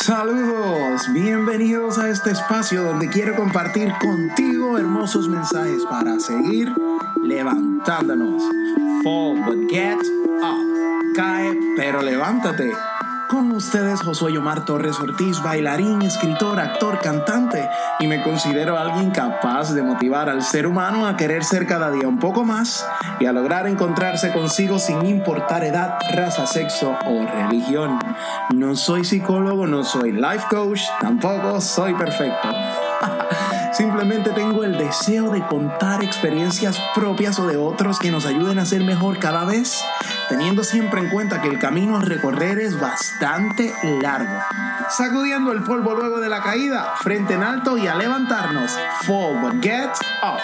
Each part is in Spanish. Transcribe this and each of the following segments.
Saludos, bienvenidos a este espacio donde quiero compartir contigo hermosos mensajes para seguir levantándonos. Fall but get up. Cae pero levántate con ustedes, Josué Omar Torres Ortiz, bailarín, escritor, actor, cantante, y me considero alguien capaz de motivar al ser humano a querer ser cada día un poco más y a lograr encontrarse consigo sin importar edad, raza, sexo o religión. No soy psicólogo, no soy life coach, tampoco soy perfecto. Simplemente tengo el deseo de contar experiencias propias o de otros que nos ayuden a ser mejor cada vez, teniendo siempre en cuenta que el camino a recorrer es bastante largo. Sacudiendo el polvo luego de la caída, frente en alto y a levantarnos. But get up.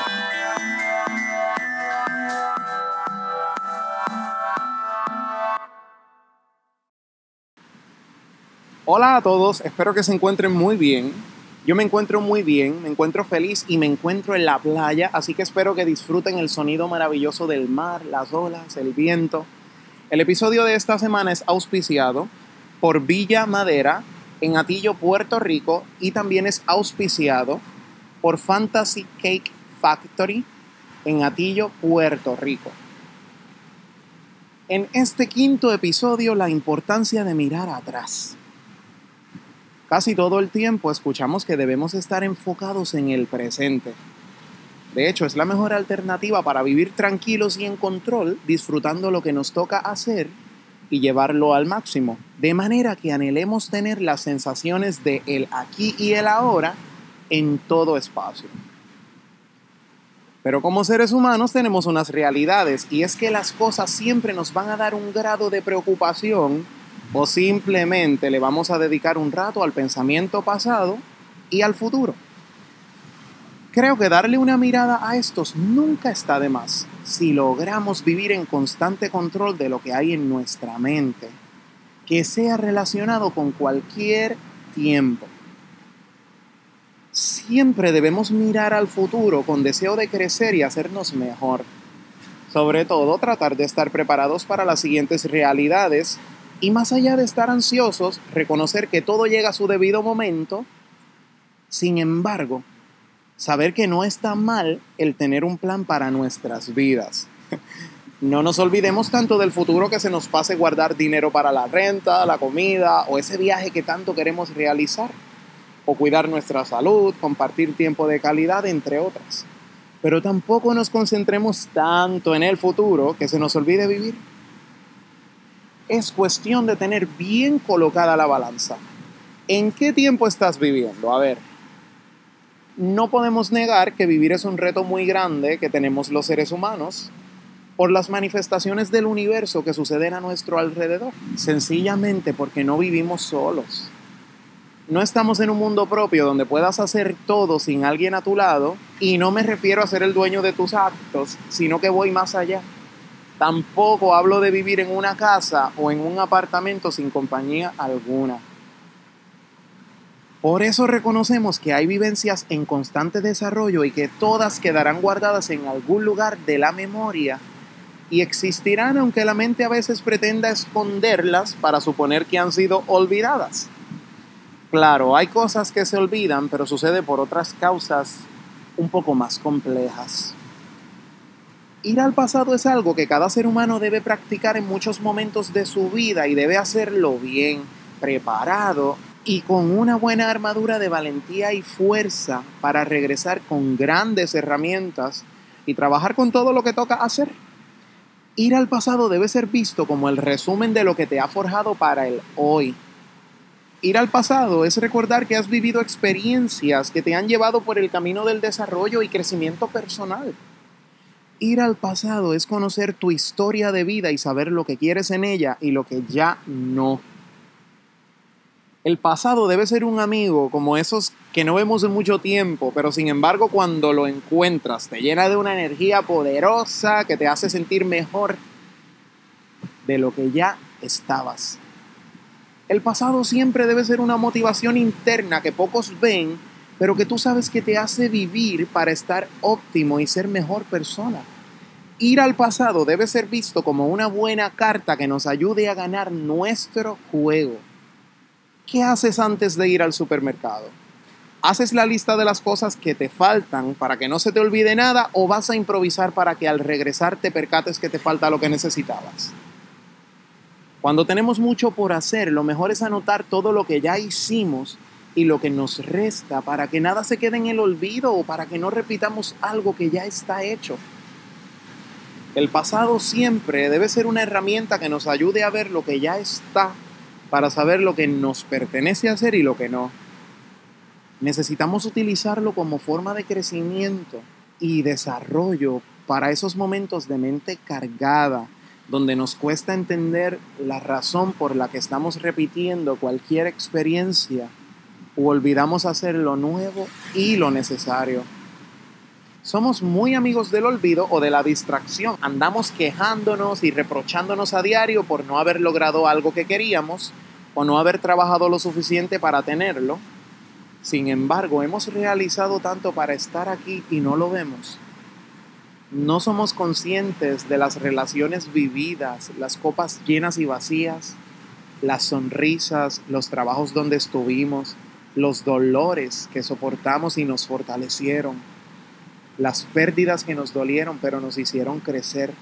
Hola a todos, espero que se encuentren muy bien. Yo me encuentro muy bien, me encuentro feliz y me encuentro en la playa, así que espero que disfruten el sonido maravilloso del mar, las olas, el viento. El episodio de esta semana es auspiciado por Villa Madera en Atillo, Puerto Rico y también es auspiciado por Fantasy Cake Factory en Atillo, Puerto Rico. En este quinto episodio, la importancia de mirar atrás. Casi todo el tiempo escuchamos que debemos estar enfocados en el presente. De hecho, es la mejor alternativa para vivir tranquilos y en control, disfrutando lo que nos toca hacer y llevarlo al máximo, de manera que anhelemos tener las sensaciones de el aquí y el ahora en todo espacio. Pero como seres humanos tenemos unas realidades y es que las cosas siempre nos van a dar un grado de preocupación o simplemente le vamos a dedicar un rato al pensamiento pasado y al futuro. Creo que darle una mirada a estos nunca está de más si logramos vivir en constante control de lo que hay en nuestra mente, que sea relacionado con cualquier tiempo. Siempre debemos mirar al futuro con deseo de crecer y hacernos mejor. Sobre todo tratar de estar preparados para las siguientes realidades y más allá de estar ansiosos, reconocer que todo llega a su debido momento, sin embargo, saber que no está mal el tener un plan para nuestras vidas. No nos olvidemos tanto del futuro que se nos pase guardar dinero para la renta, la comida o ese viaje que tanto queremos realizar. O cuidar nuestra salud, compartir tiempo de calidad, entre otras. Pero tampoco nos concentremos tanto en el futuro que se nos olvide vivir es cuestión de tener bien colocada la balanza. ¿En qué tiempo estás viviendo? A ver, no podemos negar que vivir es un reto muy grande que tenemos los seres humanos por las manifestaciones del universo que suceden a nuestro alrededor, sencillamente porque no vivimos solos. No estamos en un mundo propio donde puedas hacer todo sin alguien a tu lado y no me refiero a ser el dueño de tus actos, sino que voy más allá. Tampoco hablo de vivir en una casa o en un apartamento sin compañía alguna. Por eso reconocemos que hay vivencias en constante desarrollo y que todas quedarán guardadas en algún lugar de la memoria y existirán aunque la mente a veces pretenda esconderlas para suponer que han sido olvidadas. Claro, hay cosas que se olvidan, pero sucede por otras causas un poco más complejas. Ir al pasado es algo que cada ser humano debe practicar en muchos momentos de su vida y debe hacerlo bien, preparado y con una buena armadura de valentía y fuerza para regresar con grandes herramientas y trabajar con todo lo que toca hacer. Ir al pasado debe ser visto como el resumen de lo que te ha forjado para el hoy. Ir al pasado es recordar que has vivido experiencias que te han llevado por el camino del desarrollo y crecimiento personal. Ir al pasado es conocer tu historia de vida y saber lo que quieres en ella y lo que ya no. El pasado debe ser un amigo como esos que no vemos en mucho tiempo, pero sin embargo cuando lo encuentras te llena de una energía poderosa que te hace sentir mejor de lo que ya estabas. El pasado siempre debe ser una motivación interna que pocos ven pero que tú sabes que te hace vivir para estar óptimo y ser mejor persona. Ir al pasado debe ser visto como una buena carta que nos ayude a ganar nuestro juego. ¿qué haces antes de ir al supermercado? ¿Haces la lista de las cosas que te faltan para que no se te olvide nada o vas a improvisar para que al regresar te percates que te falta lo que necesitabas? Cuando tenemos mucho por hacer, lo mejor es anotar todo lo que ya hicimos y lo que nos resta para que nada se quede en el olvido o para que no repitamos algo que ya está hecho. El pasado siempre debe ser una herramienta que nos ayude a ver lo que ya está para saber lo que nos pertenece hacer y lo que no. Necesitamos utilizarlo como forma de crecimiento y desarrollo para esos momentos de mente cargada, donde nos cuesta entender la razón por la que estamos repitiendo cualquier experiencia o olvidamos hacer lo nuevo y lo necesario. Somos muy amigos del olvido o de la distracción. Andamos quejándonos y reprochándonos a diario por no haber logrado algo que queríamos o no haber trabajado lo suficiente para tenerlo sin embargo, hemos realizado tanto para estar aquí y no lo vemos. No somos conscientes de las relaciones vividas, las copas llenas y vacías, las sonrisas, los trabajos donde estuvimos, los dolores que soportamos y nos fortalecieron, las pérdidas que nos dolieron pero nos hicieron crecer,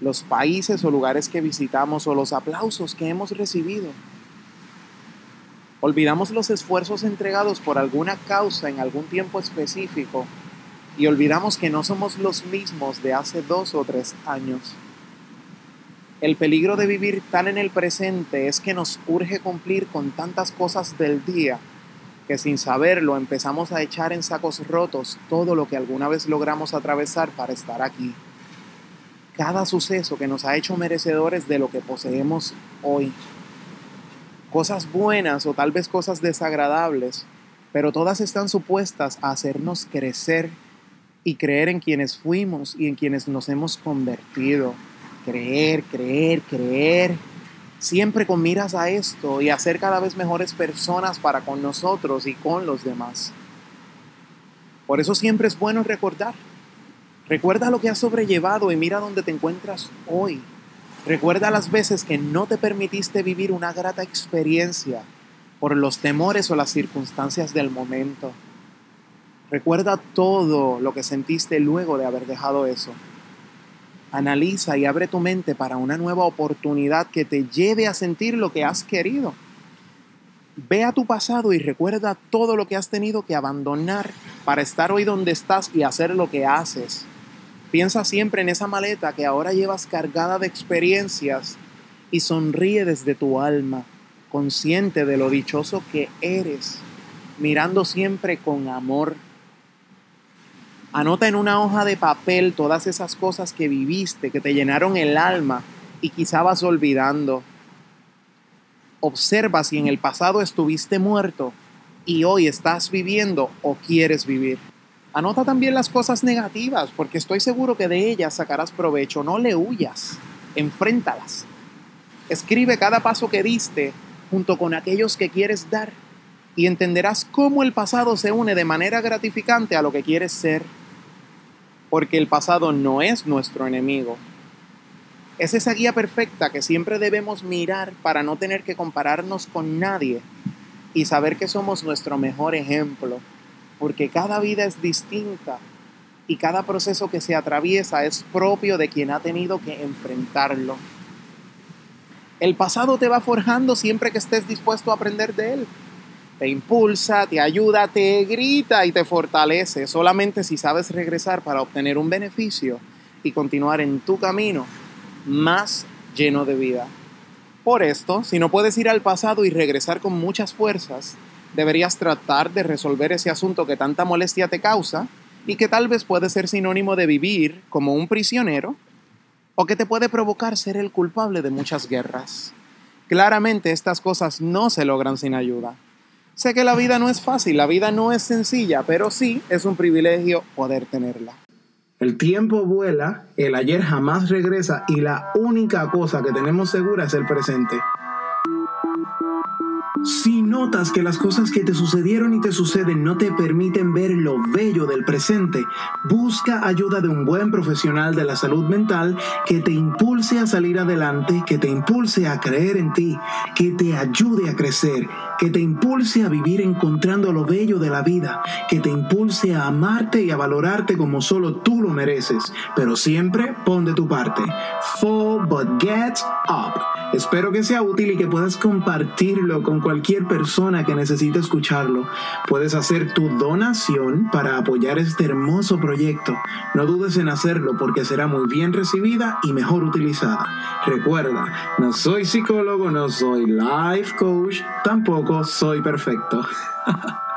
los países o lugares que visitamos o los aplausos que hemos recibido. Olvidamos los esfuerzos entregados por alguna causa en algún tiempo específico y olvidamos que no somos los mismos de hace dos o tres años. El peligro de vivir tan en el presente es que nos urge cumplir con tantas cosas del día que sin saberlo empezamos a echar en sacos rotos todo lo que alguna vez logramos atravesar para estar aquí. Cada suceso que nos ha hecho merecedores de lo que poseemos hoy cosas buenas o tal vez cosas desagradables, pero todas están supuestas a hacernos crecer y creer en quienes fuimos y en quienes nos hemos convertido. Creer, creer, creer. Siempre con miras a esto y a ser cada vez mejores personas para con nosotros y con los demás. Por eso siempre es bueno recordar. Recuerda lo que has sobrellevado y mira dónde te encuentras hoy. Recuerda las veces que no te permitiste vivir una grata experiencia por los temores o las circunstancias del momento. Recuerda todo lo que sentiste luego de haber dejado eso. Analiza y abre tu mente para una nueva oportunidad que te lleve a sentir lo que has querido. Ve a tu pasado y recuerda todo lo que has tenido que abandonar para estar hoy donde estás y hacer lo que haces. Piensa siempre en esa maleta que ahora llevas cargada de experiencias y sonríe desde tu alma, consciente de lo dichoso que eres, mirando siempre con amor. Anota en una hoja de papel todas esas cosas que viviste, que te llenaron el alma y quizá vas olvidando. Observa si en el pasado estuviste muerto y hoy estás viviendo o quieres vivir. Anota también las cosas negativas, porque estoy seguro que de ellas sacarás provecho. No le huyas, enfréntalas. Escribe cada paso que diste junto con aquellos que quieres dar y entenderás cómo el pasado se une de manera gratificante a lo que quieres ser. Porque el pasado no es nuestro enemigo. Es esa guía perfecta que siempre debemos mirar para no tener que compararnos con nadie y saber que somos nuestro mejor ejemplo porque cada vida es distinta y cada proceso que se atraviesa es propio de quien ha tenido que enfrentarlo. El pasado te va forjando siempre que estés dispuesto a aprender de él. Te impulsa, te ayuda, te grita y te fortalece, solamente si sabes regresar para obtener un beneficio y continuar en tu camino más lleno de vida. Por esto, si no puedes ir al pasado y regresar con muchas fuerzas, deberías tratar de resolver ese asunto que tanta molestia te causa y que tal vez puede ser sinónimo de vivir como un prisionero o que te puede provocar ser el culpable de muchas guerras. Claramente estas cosas no se logran sin ayuda. Sé que la vida no es fácil, la vida no es sencilla, pero sí es un privilegio poder tenerla. El tiempo vuela, el ayer jamás regresa y la única cosa que tenemos segura es el presente. Si notas que las cosas que te sucedieron y te suceden no te permiten ver lo bello del presente, busca ayuda de un buen profesional de la salud mental que te impulse a salir adelante, que te impulse a creer en ti, que te ayude a crecer, que te impulse a vivir encontrando lo bello de la vida, que te impulse a amarte y a valorarte como solo tú lo mereces, pero siempre pon de tu parte. Fall but get up. Espero que sea útil y que puedas compartirlo con cualquier persona que necesite escucharlo. Puedes hacer tu donación para apoyar este hermoso proyecto. No dudes en hacerlo porque será muy bien recibida y mejor utilizada. Recuerda, no soy psicólogo, no soy life coach, tampoco soy perfecto.